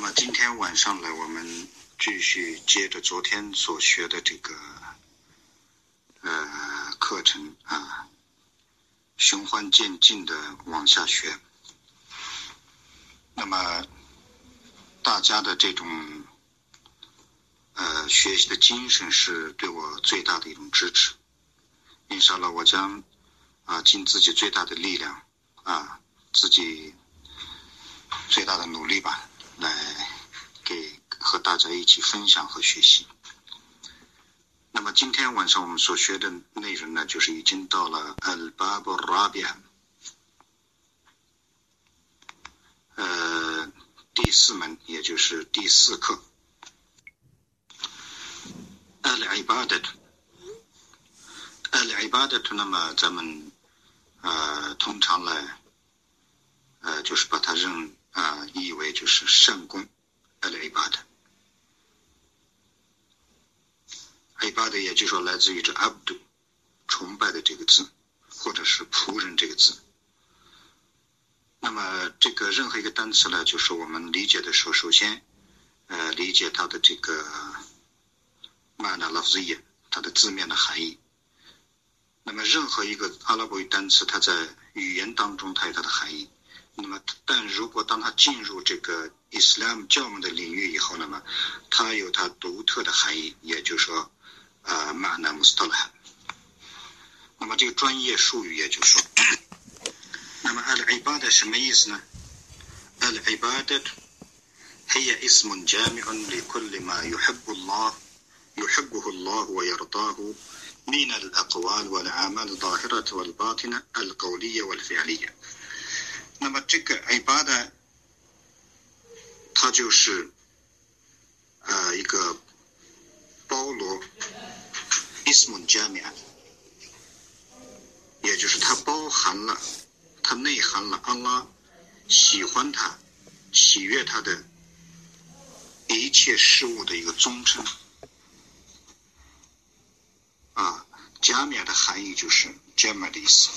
那么今天晚上呢，我们继续接着昨天所学的这个呃课程啊，循环渐进的往下学。那么大家的这种呃学习的精神是对我最大的一种支持。印上了，我将啊尽自己最大的力量啊，自己最大的努力吧。来给和大家一起分享和学习。那么今天晚上我们所学的内容呢，就是已经到了 Al Bab Rabia，呃，第四门，也就是第四课。Al Ibadat，Al Ibadat，那么咱们呃通常来呃就是把它认。啊，意为就是圣功，al ibad。ibad 也就是说来自于这 abd，崇拜的这个字，或者是仆人这个字。那么这个任何一个单词呢，就是我们理解的时候，首先呃理解它的这个 mana lafziya，它的字面的含义。那么任何一个阿拉伯语单词，它在语言当中它有它的含义。那么，但如果当他进入这个伊斯兰教门的领域以后，那么它有它独特的含义，也就是说，呃，马纳穆斯特拉。那么这个专业术语，也就是说，那么 al ibad 什么意思呢？al ibad هي اسم جامع لكل ما يحب الله يحبه الله ويرضاه من الأقوال والأعمال الظاهرة والباطنة القولية والفعلية 那么这个 A 八的，它就是呃一个包罗 ismun jami，也就是它包含了，它内含了阿拉喜欢它、喜悦它的一切事物的一个总称。啊，加冕的含义就是加冕的意思，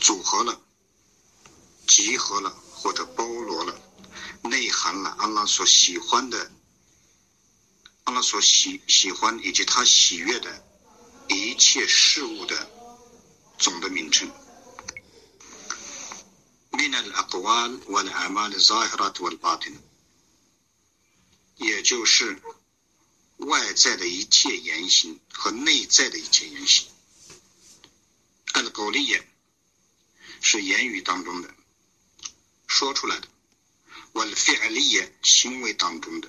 组合了。集合了或者包罗了，内含了阿拉所喜欢的，阿拉所喜喜欢以及他喜悦的一切事物的总的名称。也就是外在的一切言行和内在的一切言行。按照狗力言，是言语当中的。说出来的，我的 fi'liya 行为当中的，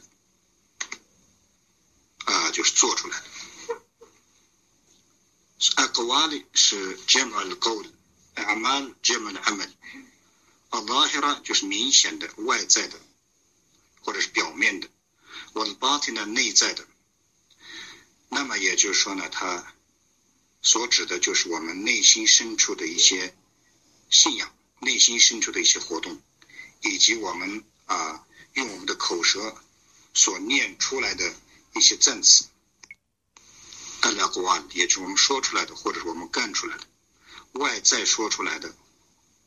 啊，就是做出来的。aqwali 是 jamal qawl，amal jamal amal，al-zahira 就是明显的外在的，或者是表面的我的 battin 的内在的。那么也就是说呢，它所指的就是我们内心深处的一些信仰，内心深处的一些活动。以及我们啊，用我们的口舌所念出来的一些赞词，阿拉古瓦，也就是我们说出来的，或者是我们干出来的，外在说出来的，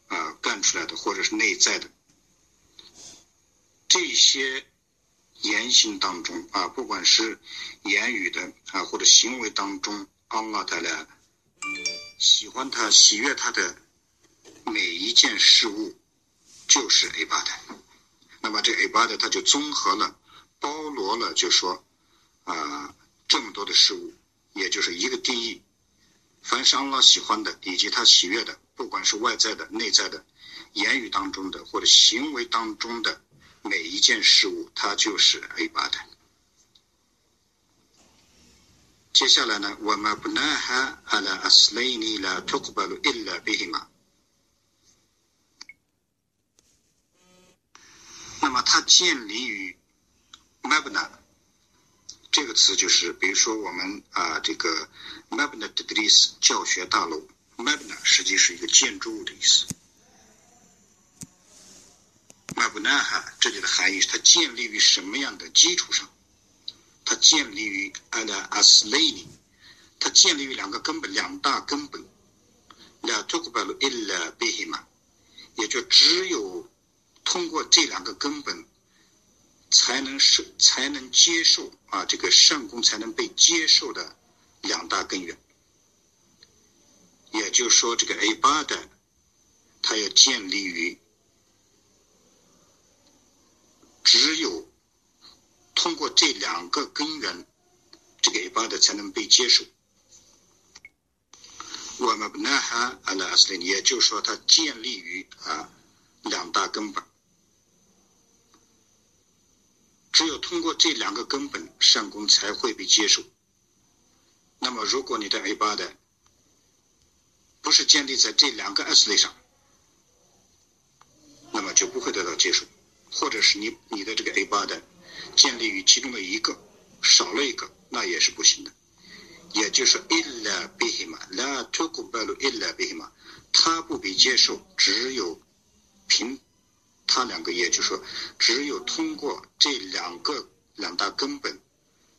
啊，干出来的，或者是内在的这些言行当中啊，不管是言语的啊，或者行为当中，阿拉带来喜欢他、喜悦他的每一件事物。就是 A 八的，那么这 A 八的它就综合了、包罗了，就说啊这么多的事物，也就是一个定义：凡是安拉喜欢的以及他喜悦的，不管是外在的、内在的、言语当中的或者行为当中的每一件事物，它就是 A 八的。接下来呢，我们不拿哈阿拉阿斯雷尼拉托库巴鲁伊拉比希玛。那么它建立于 Mabna 这个词，就是比如说我们啊这个 Mabna d r i s 教学大楼，Mabna 实际是一个建筑物的意思。Mabna 哈这里的含义是它建立于什么样的基础上？它建立于 Ala Aslaini，它建立于两个根本，两大根本。La Tukbalu illa bihima，也就只有。通过这两个根本，才能是才能接受啊，这个善功才能被接受的两大根源。也就是说，这个 A 八的，它要建立于只有通过这两个根源，这个 A 八的才能被接受。我们不那哈阿拉阿斯林，也就是说，它建立于啊两大根本。只有通过这两个根本，善功才会被接受。那么，如果你的 A 八的不是建立在这两个 S 类上，那么就不会得到接受；或者是你你的这个 A 八的建立于其中的一个少了一个，那也是不行的。也就是 illa bihima la tuqbalu illa bihima，它不被接受，只有凭它两个，也就是说，只有通过这两个两大根本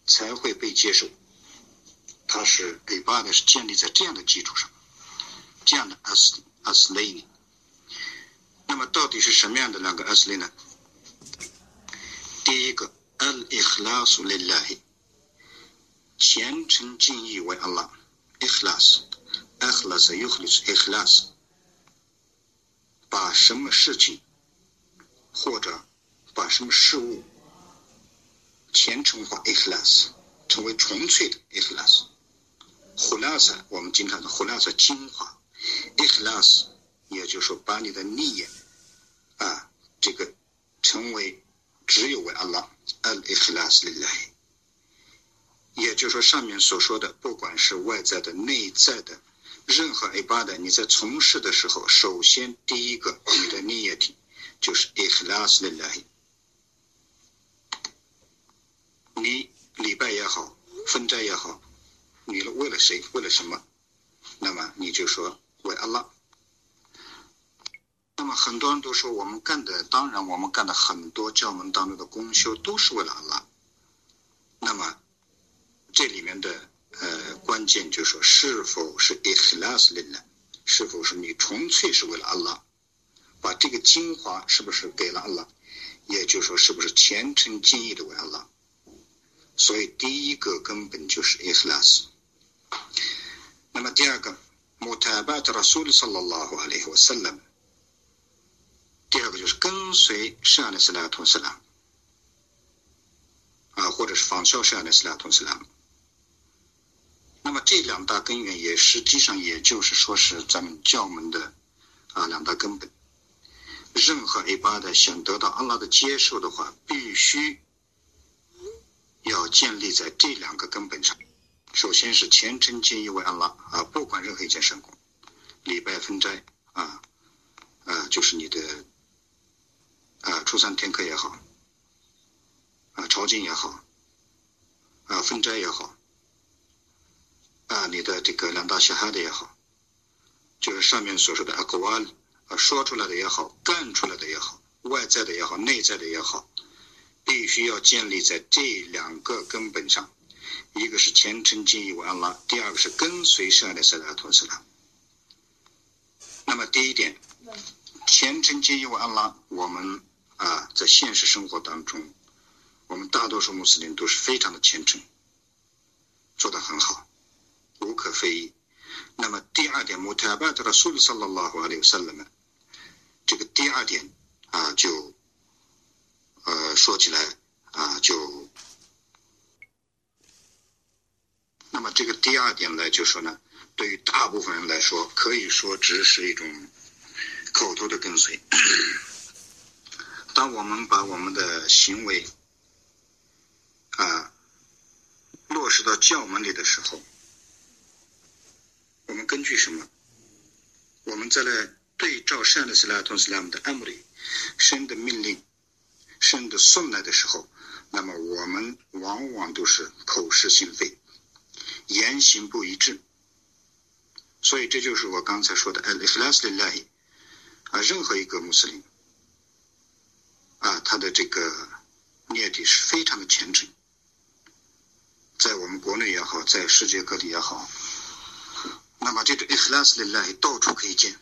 才会被接受。它是 A 八的是建立在这样的基础上。这样的 as as 类呢？那么到底是什么样的两个 as 类呢？第一个 al ikhlas lillahi，虔诚敬意为 Allah，ikhlas，ikhlas yukhlis，ikhlas，把什么事情或者把什么事物虔诚化 ikhlas，成为纯粹的 i k h l a s h u l a s 我们经常的 khulasa 精华。ikhlas，也就是说，把你的利益啊，这个成为只有为 Allah，al ikhlas lillahi。也就是说，上面所说的，不管是外在的、内在的，任何 abada，你在从事的时候，首先第一个，你的利益体就是 ikhlas lillah。你礼拜也好，分斋也好，你为了谁？为了什么？那么你就说。为阿拉，那么很多人都说我们干的，当然我们干的很多教门当中的功修都是为了阿拉。那么这里面的呃关键就是说，是否是 ikhlas lillah，是否是你纯粹是为了阿拉，把这个精华是不是给了阿拉？也就是说，是不是虔诚敬意的为阿拉？所以第一个根本就是 ikhlas。那么第二个。穆塔巴特拉苏里萨拉拉胡阿里胡萨拉姆。第二个就是跟随圣安的斯拉图斯拉，啊，或者是仿效圣安的斯拉图斯拉。那么这两大根源也实际上也就是说是咱们教门的啊两大根本。任何 A 八的想得到阿拉的接受的话，必须要建立在这两个根本上。首先是虔诚敬意为阿拉啊，不管任何一件善功，礼拜分斋啊，啊，就是你的啊初三天课也好，啊朝觐也好，啊分斋也好，啊你的这个两大小孩的也好，就是上面所说的阿格瓦里啊说出来的也好，干出来的也好，外在的也好，内在的也好，必须要建立在这两个根本上。一个是虔诚敬意为安拉，第二个是跟随圣的塞拉托斯拉。那么第一点，虔诚敬意为安拉，我们啊在现实生活当中，我们大多数穆斯林都是非常的虔诚，做得很好，无可非议。那么第二点，穆塔巴特的苏里萨拉拉胡阿里乌萨勒们，这个第二点啊就呃说起来啊就。那么这个第二点呢，就说呢，对于大部分人来说，可以说只是一种口头的跟随。当我们把我们的行为啊落实到教门里的时候，我们根据什么？我们再来对照圣的斯拉通斯拉姆的安姆里神的命令、神的送来的时候，那么我们往往都是口是心非。言行不一致，所以这就是我刚才说的 “al ikhlas lillahi”。啊，任何一个穆斯林，啊，他的这个念底是非常的虔诚，在我们国内也好，在世界各地也好，那么这个 “ikhlas lillahi” 到处可以见。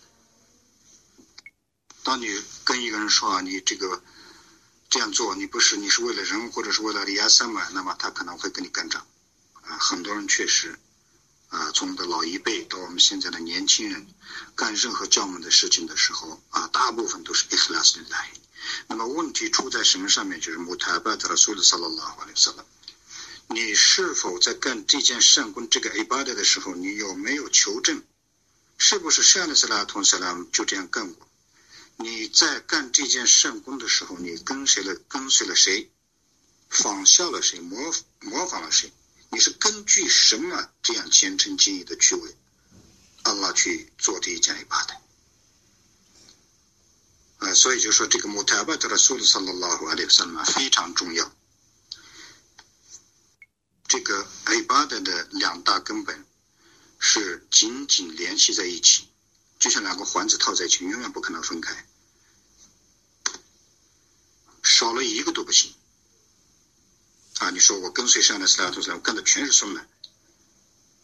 当你跟一个人说啊，你这个这样做，你不是你是为了人，或者是为了利亚三嘛，那么他可能会跟你干仗。啊，很多人确实，啊，从我们的老一辈到我们现在的年轻人，干任何教门的事情的时候，啊，大部分都是 ikhlas lillah。那么问题出在什么上面？就是 mutabat rasul sallallahu alaihi wasallam。你是否在干这件善功这个 ibadah 的时候，你有没有求证，是不是善的斯拉同斯拉就这样干过？你在干这件善功的时候，你跟随了跟随了谁，仿效了谁，模模仿了谁？你是根据什么这样虔诚敬意的去为阿拉去做这一件 ibadah？啊，所以就说这个 mutabat rasul sallallahu alaihi wasallam 非常重要。这个 ibadah 的两大根本是紧紧联系在一起，就像两个环子套在一起，永远不可能分开，少了一个都不行。啊，你说我跟随上的斯拉图斯我，干的全是顺的，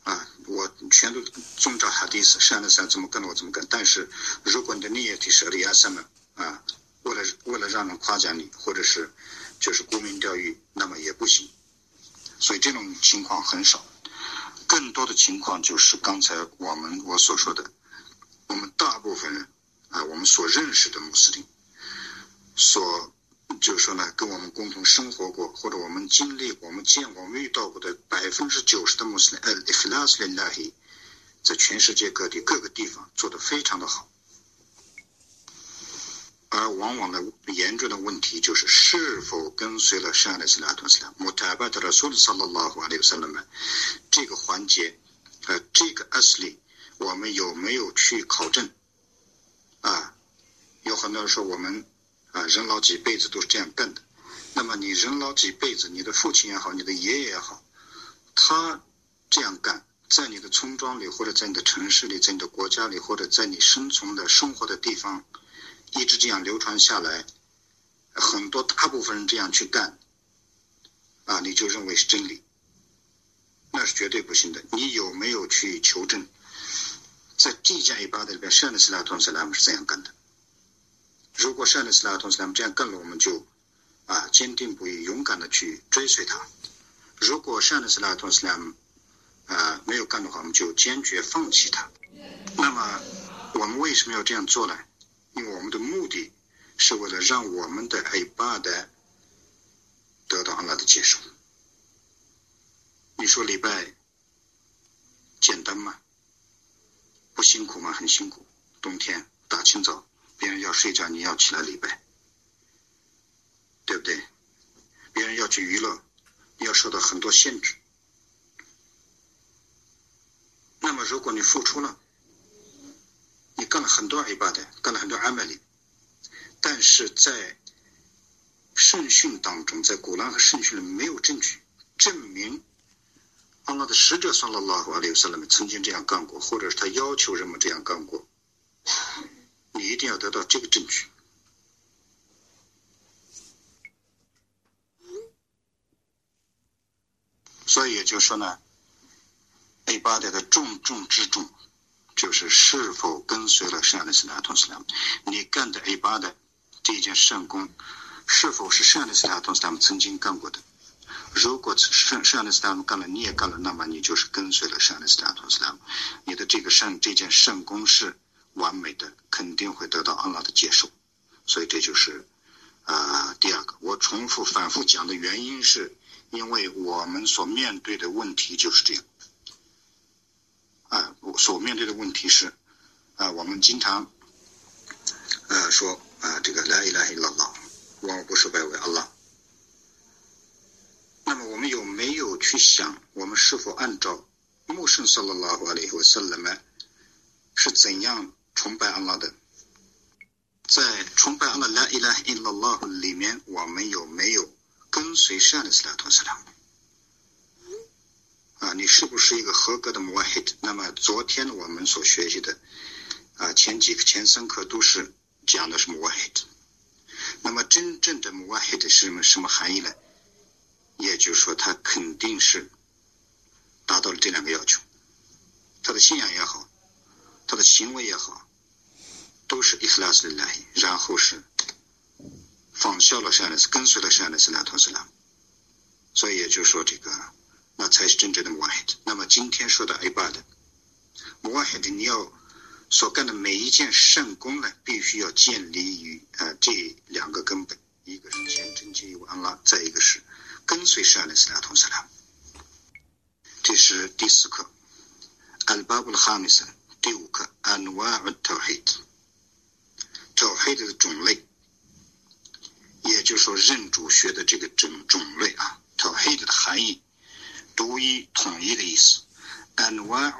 啊，我全都遵照哈迪斯，上的斯怎么干我怎么跟。但是如果你的利益是阿利亚什么啊，为了为了让人夸奖你，或者是就是沽名钓誉，那么也不行。所以这种情况很少，更多的情况就是刚才我们我所说的，我们大部分人啊，我们所认识的穆斯林，所就是说呢，跟我们共同生活过或者我们经历、我们见过、我们遇到过的百分之九十的穆斯林，呃，ikhlas lillahi，在全世界各地各个地方做得非常的好。而往往的严重的问题就是是否跟随了圣安的斯拉图斯拉穆塔巴特拉苏的萨拉拉华里斯拉们这个环节，呃，这个 asli 我们有没有去考证？啊，有很多人说我们啊人老几辈子都是这样干的。那么你人老几辈子，你的父亲也好，你的爷爷也好，他这样干，在你的村庄里，或者在你的城市里，在你的国家里，或者在你生存的生活的地方。一直这样流传下来，很多大部分人这样去干，啊，你就认为是真理，那是绝对不行的。你有没有去求证，在这件一巴的里边，善的斯拉通斯拉姆是这样干的？如果善的斯拉通斯拉姆这样干了，我们就啊坚定不移、勇敢的去追随他；如果善的斯拉通斯拉姆啊没有干的话，我们就坚决放弃他。那么我们为什么要这样做呢？因为我们的目的是为了让我们的爱巴的得到阿拉的接受。你说礼拜简单吗？不辛苦吗？很辛苦。冬天大清早，别人要睡觉，你要起来礼拜，对不对？别人要去娱乐，你要受到很多限制。那么，如果你付出了，你干了很多阿巴的，干了很多阿玛里，但是在圣训当中，在古兰和圣训里没有证据证明阿拉的使者算了拉和阿里萨拉们曾经这样干过，或者是他要求人们这样干过。你一定要得到这个证据。所以也就是说呢，，A 八的的重中之重。就是是否跟随了圣安的斯拉同斯拉姆，你干的 A 八的这一件圣功，是否是圣安的斯拉同斯拉姆曾经干过的？如果圣圣安的斯拉姆干了，你也干了，那么你就是跟随了圣安的斯拉同斯拉姆，你的这个圣这件圣功是完美的，肯定会得到安拉的接受。所以这就是啊第二个，我重复反复讲的原因是，因为我们所面对的问题就是这样。啊，我所面对的问题是，啊，我们经常，呃，说啊，这个来一来一拉拉，万物不是拜为阿拉。那么我们有没有去想，我们是否按照穆圣萨拉拉瓦里和萨勒曼是怎样崇拜阿拉的？在崇拜阿拉来一来一拉拉里面，我们有没有跟随善的斯拉托斯拉？啊，你是不是一个合格的 muahid？那么昨天我们所学习的啊，前几个前三课都是讲的是 muahid。那么真正的 muahid 是什么什么含义呢？也就是说，他肯定是达到了这两个要求，他的信仰也好，他的行为也好，都是 ikhlas lillahi，然后是仿效了善的斯，跟随了善的斯拉托斯拉，所以也就是说，这个那才是真正的穆罕德。那么今天说的 A 巴的穆罕德，你要所干的每一件圣功呢，必须要建立于呃这两个根本，一个是虔诚敬畏安拉，再一个是跟随善的斯拉同斯拉。这是第四课，Al-Bab al-Khamis，第五课，Anwa' al-Tawhid，Tawhid 的种类。也就是说，认主学的这个种种类啊，tawhid 的含义，独一统一的意思。anwa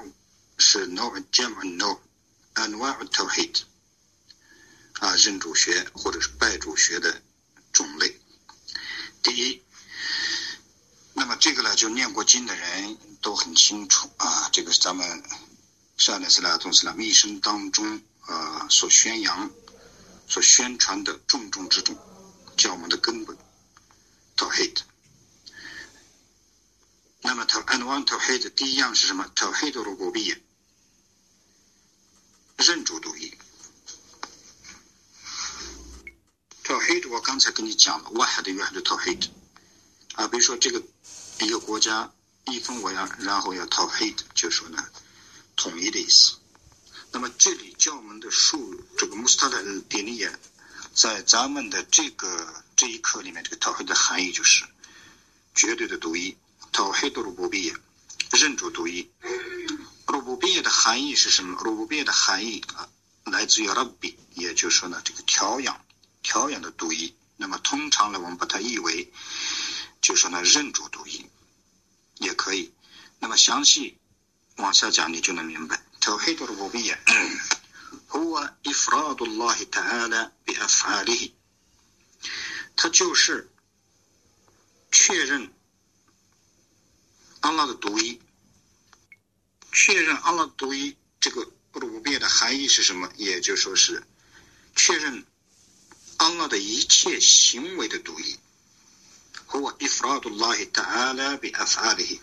是 no jam no，anwa tawhid 啊，认主学或者是拜主学的种类。第一，那么这个呢，就念过经的人都很清楚啊，这个是咱们善的斯拉宗斯拉一生当中啊所宣扬、所宣传的重中之重。教我们的根本，tawhid。那么 taw and one tawhid 第一样是什么？tawhid 如果毕业，认主独一。tawhid 我刚才跟你讲了，wahid 的原来是 tawhid 啊，比如说这个一个国家一分为二，然后要 tawhid，就说呢统一的意思。那么这里教我们的数这个 mustala 典礼。在咱们的这个这一课里面，这个陶黑的含义就是绝对的独一，tawhid 的不变，认主独一。不变的含义是什么？不变的含义啊，来自于 rabbi，也就是说呢，这个调养、调养的独一。那么通常呢，我们把它译为，就说呢，认主独一，也可以。那么详细往下讲，你就能明白 tawhid 的不变。هو إفراد الله تعالى بأفعاله，它就是确认安拉的独一。确认安拉独一这个不不变的含义是什么？也就说是确认安拉的一切行为的独一。 هو إفراد الله تعالى بأفعاله，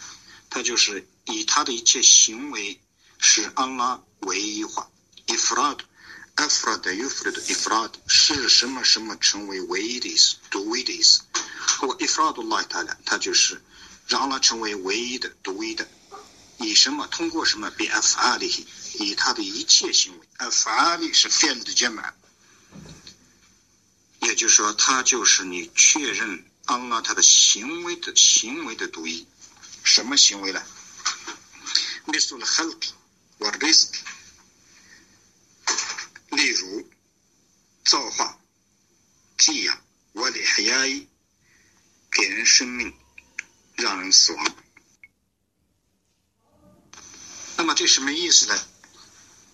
它就是以他的一切行为使安拉唯一化。ifrad，ifrad yufrad ifrad 是什么什么成为唯一的意思，独一的意思。或 ifradullah 它呢，它就是让它成为唯一的、独一的。以什么？通过什么？bi af'alihi，以他的一切行为。af'ali 是 fi'l 的简满，也就是说，它就是你确认 安拉他的行为的行为的独一。什么行为呢？misul khalq wa rizq。例如，造化、寄养、我的还压抑，给人生命，让人死亡。那么这什么意思呢？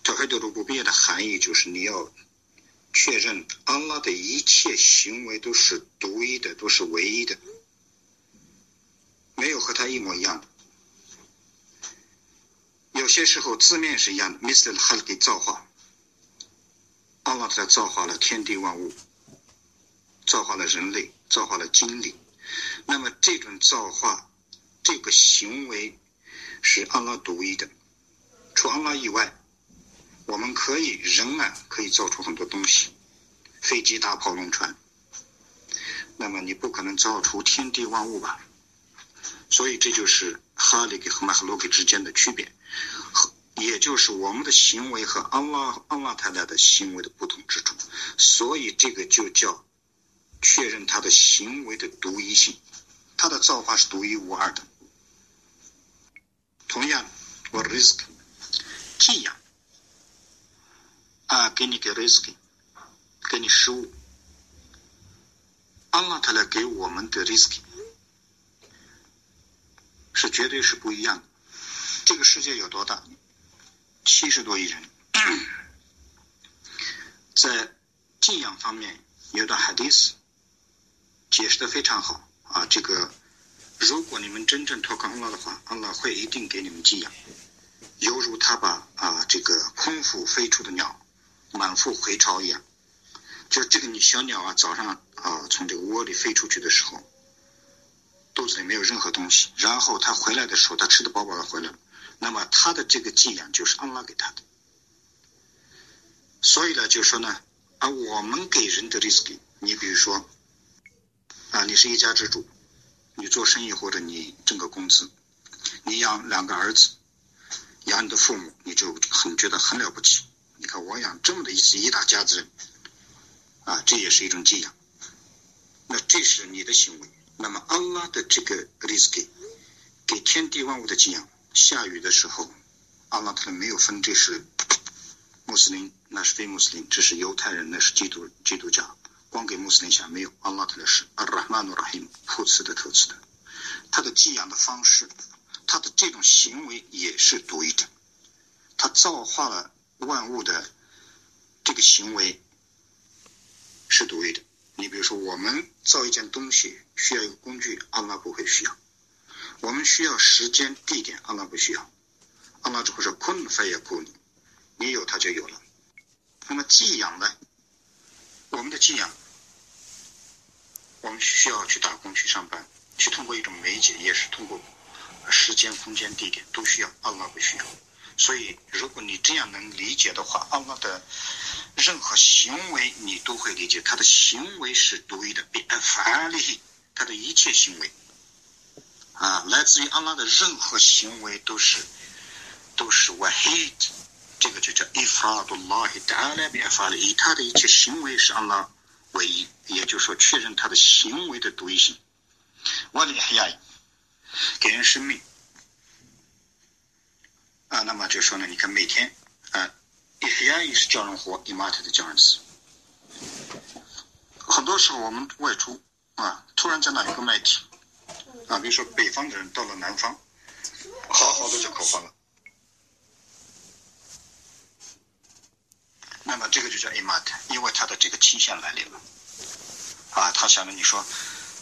这黑德鲁不变的含义就是你要确认安拉的一切行为都是独一的，都是唯一的，没有和他一模一样的。有些时候字面是一样的，Mr. h a l k 造化。阿拉在造化了天地万物，造化了人类，造化了精灵。那么这种造化，这个行为是阿拉独一的。除阿拉以外，我们可以人啊可以造出很多东西，飞机、大炮、龙船。那么你不可能造出天地万物吧？所以这就是哈利给和马哈罗克之间的区别。和也就是我们的行为和安拉安拉太太的行为的不同之处，所以这个就叫确认他的行为的独一性，他的造化是独一无二的。同样，我 risk 寄养啊，给你给 risk，给你食物，安拉他来给我们的 risk 是绝对是不一样的。这个世界有多大？七十多亿人，在寄养方面有段 hadith 解释的非常好啊。这个如果你们真正托靠安拉的话，安拉会一定给你们寄养，犹如他把啊这个空腹飞出的鸟满腹回巢一样。就这个你小鸟啊，早上啊从这个窝里飞出去的时候，肚子里没有任何东西，然后它回来的时候，它吃的饱饱的回来了。那么他的这个寄养就是安拉给他的，所以呢，就说呢，啊，我们给人的 risk，你比如说啊，你是一家之主，你做生意或者你挣个工资，你养两个儿子，养你的父母，你就很觉得很了不起。你看我养这么的一一大家子人，啊，这也是一种寄养。那这是你的行为。那么安拉的这个 rizk 给天地万物的寄养，下雨的时候，安拉他没有分这是穆斯林，那是非穆斯林，这是犹太人，那是基督基督教，光给穆斯林下没有。安拉他的是阿拉曼努拉希姆，普慈的特慈的，他的寄养的方式，他的这种行为也是独一的，他造化了万物的这个行为是独立的。你比如说，我们造一件东西需要一个工具，阿拉不会需要；我们需要时间、地点，阿拉不需要。阿拉只会说“坤非也库你”，你有它就有了。那么寄养呢？我们的寄养，我们需要去打工、去上班，去通过一种媒介，也是通过时间、空间、地点都需要，阿拉不需要。所以，如果你这样能理解的话，阿拉的。任何行为你都会理解，他的行为是独一的，比法力，他的一切行为，啊，来自于阿拉的任何行为都是都是 wahid，这个就叫 ifradullah ta'ala bi afali，他的一切行为是阿拉唯一，也就是说确认他的行为的独一性。我的黑亚，给人生命，啊，那么就说呢，你看每天，啊。一黑也是叫人活，一马特的叫人死。很多时候我们外出啊，突然在那有个麦体啊，比如说北方的人到了南方，好好的就口荒了。那么这个就叫一马特，因为他的这个期限来临了啊。他想着你说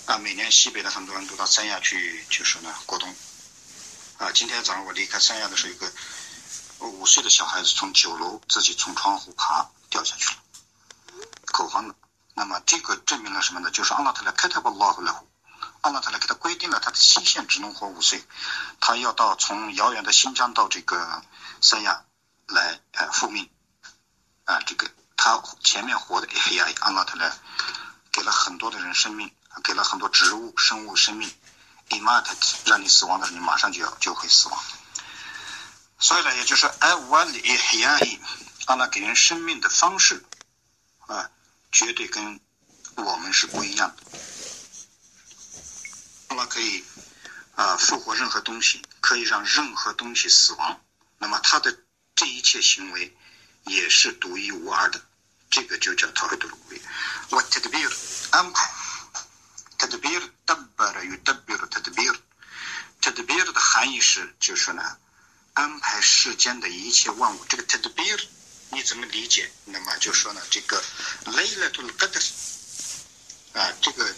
啊，每年西北的很多人都到三亚去，就是呢过冬啊。今天早上我离开三亚的时候，一个。五岁的小孩子从九楼自己从窗户爬掉下去了，口荒的。那么这个证明了什么呢？就是阿拉特来开他把拉回来，阿拉特来给他规定了他的期限只能活五岁，他要到从遥远的新疆到这个三亚来呃复命啊，这个他前面活的黑亚阿拉特来给了很多的人生命，给了很多植物生物生命，伊玛特让你死亡的时候，你马上就要就会死亡。所以呢，也就是艾瓦里黑亚伊，阿拉给人生命的方式啊，绝对跟我们是不一样的。阿拉可以啊复活任何东西，可以让任何东西死亡。那么他的这一切行为也是独一无二的，这个就叫陶黑杜鲁维。我特别安排，特别特别有特别的特别，特别的含义是，就是呢。安排世间的一切万物，这个 tadbir 你怎么理解？那么就说呢，这个 laylatul qadr 啊，这个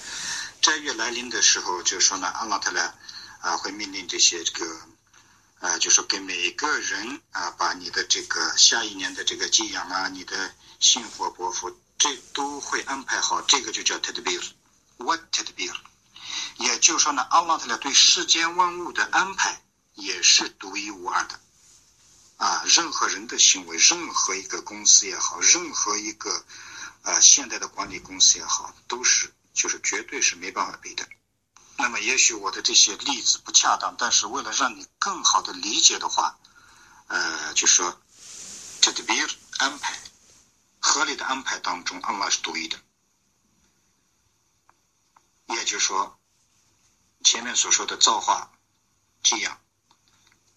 斋月来临的时候，就说呢，阿拉特呢啊会命令这些这个啊，就说给每个人啊，把你的这个下一年的这个寄养啊，你的幸福伯福，这都会安排好。这个就叫 tadbir。What tadbir？也就是说呢，阿拉特来对世间万物的安排。也是独一无二的，啊，任何人的行为，任何一个公司也好，任何一个啊现代的管理公司也好，都是就是绝对是没办法比的。那么，也许我的这些例子不恰当，但是为了让你更好的理解的话，呃，就说这个别安排合理的安排当中，阿拉是独一的，也就是说前面所说的造化寄养。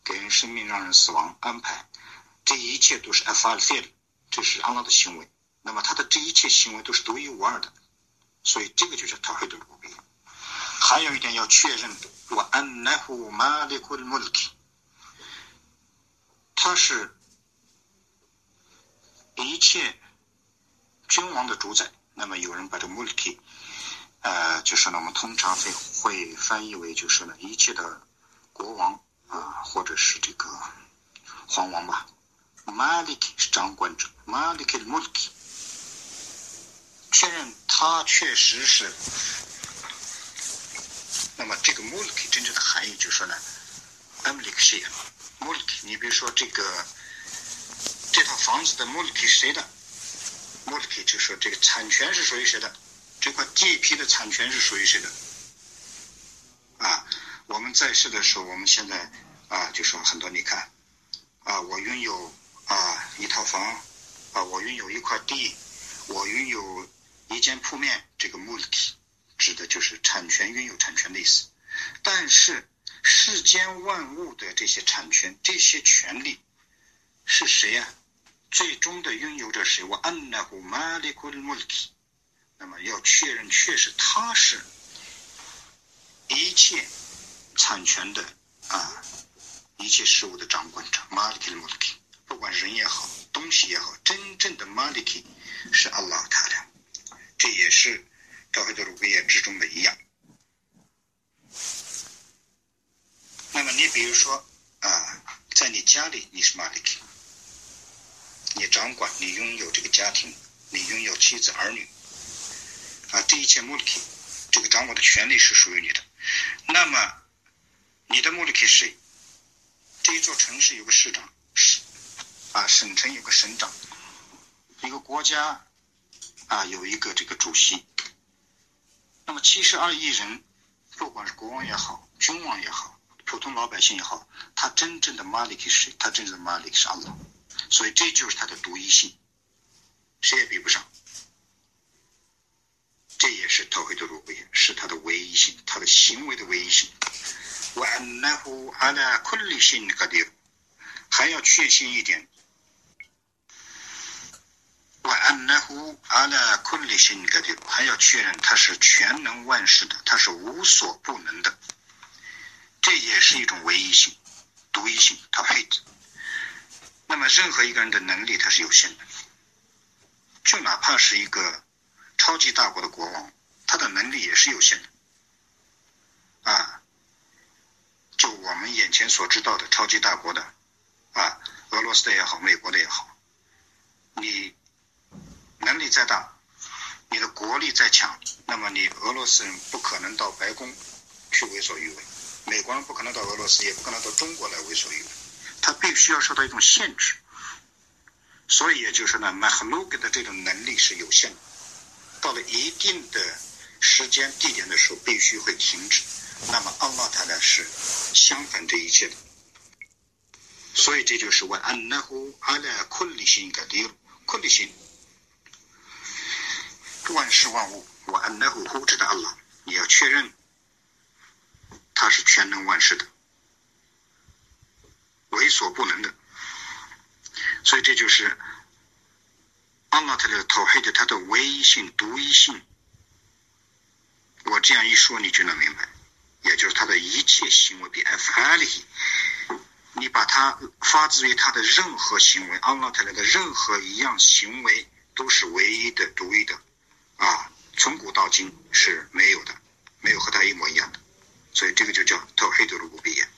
给人生命，让人死亡，安排，这一切都是 f a l feel，这是阿拉的行为。那么他的这一切行为都是独一无二的，所以这个就叫他黑的无比。还有一点要确认，我 annahu malikul mulk，他是一切君王的主宰。那么有人把这 mulk，呃，就是呢，我们通常会会翻译为就是呢，一切的国王。啊，或者是这个皇王吧，Malik 是掌管者，Malik Mulk，确认他确实是。那么这个 Mulk 真正的含义就是说呢，Malik 是 Mulk，你比如说这个这套房子的 Mulk 是谁的？Mulk 就是说这个产权是属于谁的？这块地皮的产权是属于谁的？啊，我们在世的时候，我们现在啊，就说很多，你看，啊，我拥有啊一套房，啊，我拥有一块地，我拥有一间铺面，这个 m u l t 指的就是产权，拥有产权的意思。但是世间万物的这些产权、这些权利是谁呀？最终的拥有者是我 annahu malikul mulki，那么要确认确实他是一切产权的啊，一切事物的掌管者 malikul mulki，不管人也好，东西也好，真正的 maliki 是 Allah 他的，这也是高海德鲁贝叶之中的一样。那么你比如说啊，在你家里你是 maliki。你掌管，你拥有这个家庭，你拥有妻子儿女，啊，这一切目的，这个掌管的权利是属于你的。那么，你的目的是谁？这一座城市有个市长，市啊，省城有个省长，一个国家啊有一个这个主席。那么七十二亿人，不管是国王也好，君王也好，普通老百姓也好，他真正的 malik 是谁？他真正的 malik 是 Allah。所以这就是他的独一性，谁也比不上。这也是陶黑的路贝，是它的唯一性，它的行为的唯一性。وأنه على كل شيء قدير，还要确信一点。وأنه على كل شيء قدير，还要确认它是全能万事的，它是无所不能的。这也是一种唯一性、独一性。陶黑的。那么，任何一个人的能力他是有限的，就哪怕是一个 超级大国的国王，他的能力也是有限的。啊，就我们眼前所知道的超级大国的，啊，俄罗斯的也好，美国的也好，你能力再大，你的国力再强，那么你俄罗斯人不可能到白宫去为所欲为，美国人不可能到俄罗斯，也不可能到中国来为所欲为。他必须要受到一种限制，所以也就是呢，马赫鲁格的这种能力是有限的，到了一定的时间地点的时候，必须会停止。那么阿拉他呢是相反这一切的，所以这就是万安那乎阿拉昆里心个理昆里心，万事万物我安那乎呼指的阿拉，你要确认他是全能万事的。为所不能的，所以这就是阿拉特的头黑的它的唯一性、独一性。我这样一说，你就能明白，也就是他的一切行为比 F 哈利，你把它发自于他的任何行为，阿拉特来的任何一样行为都是唯一的、独一的，啊，从古到今是没有的，没有和他一模一样的，所以这个就叫头黑的卢布比耶。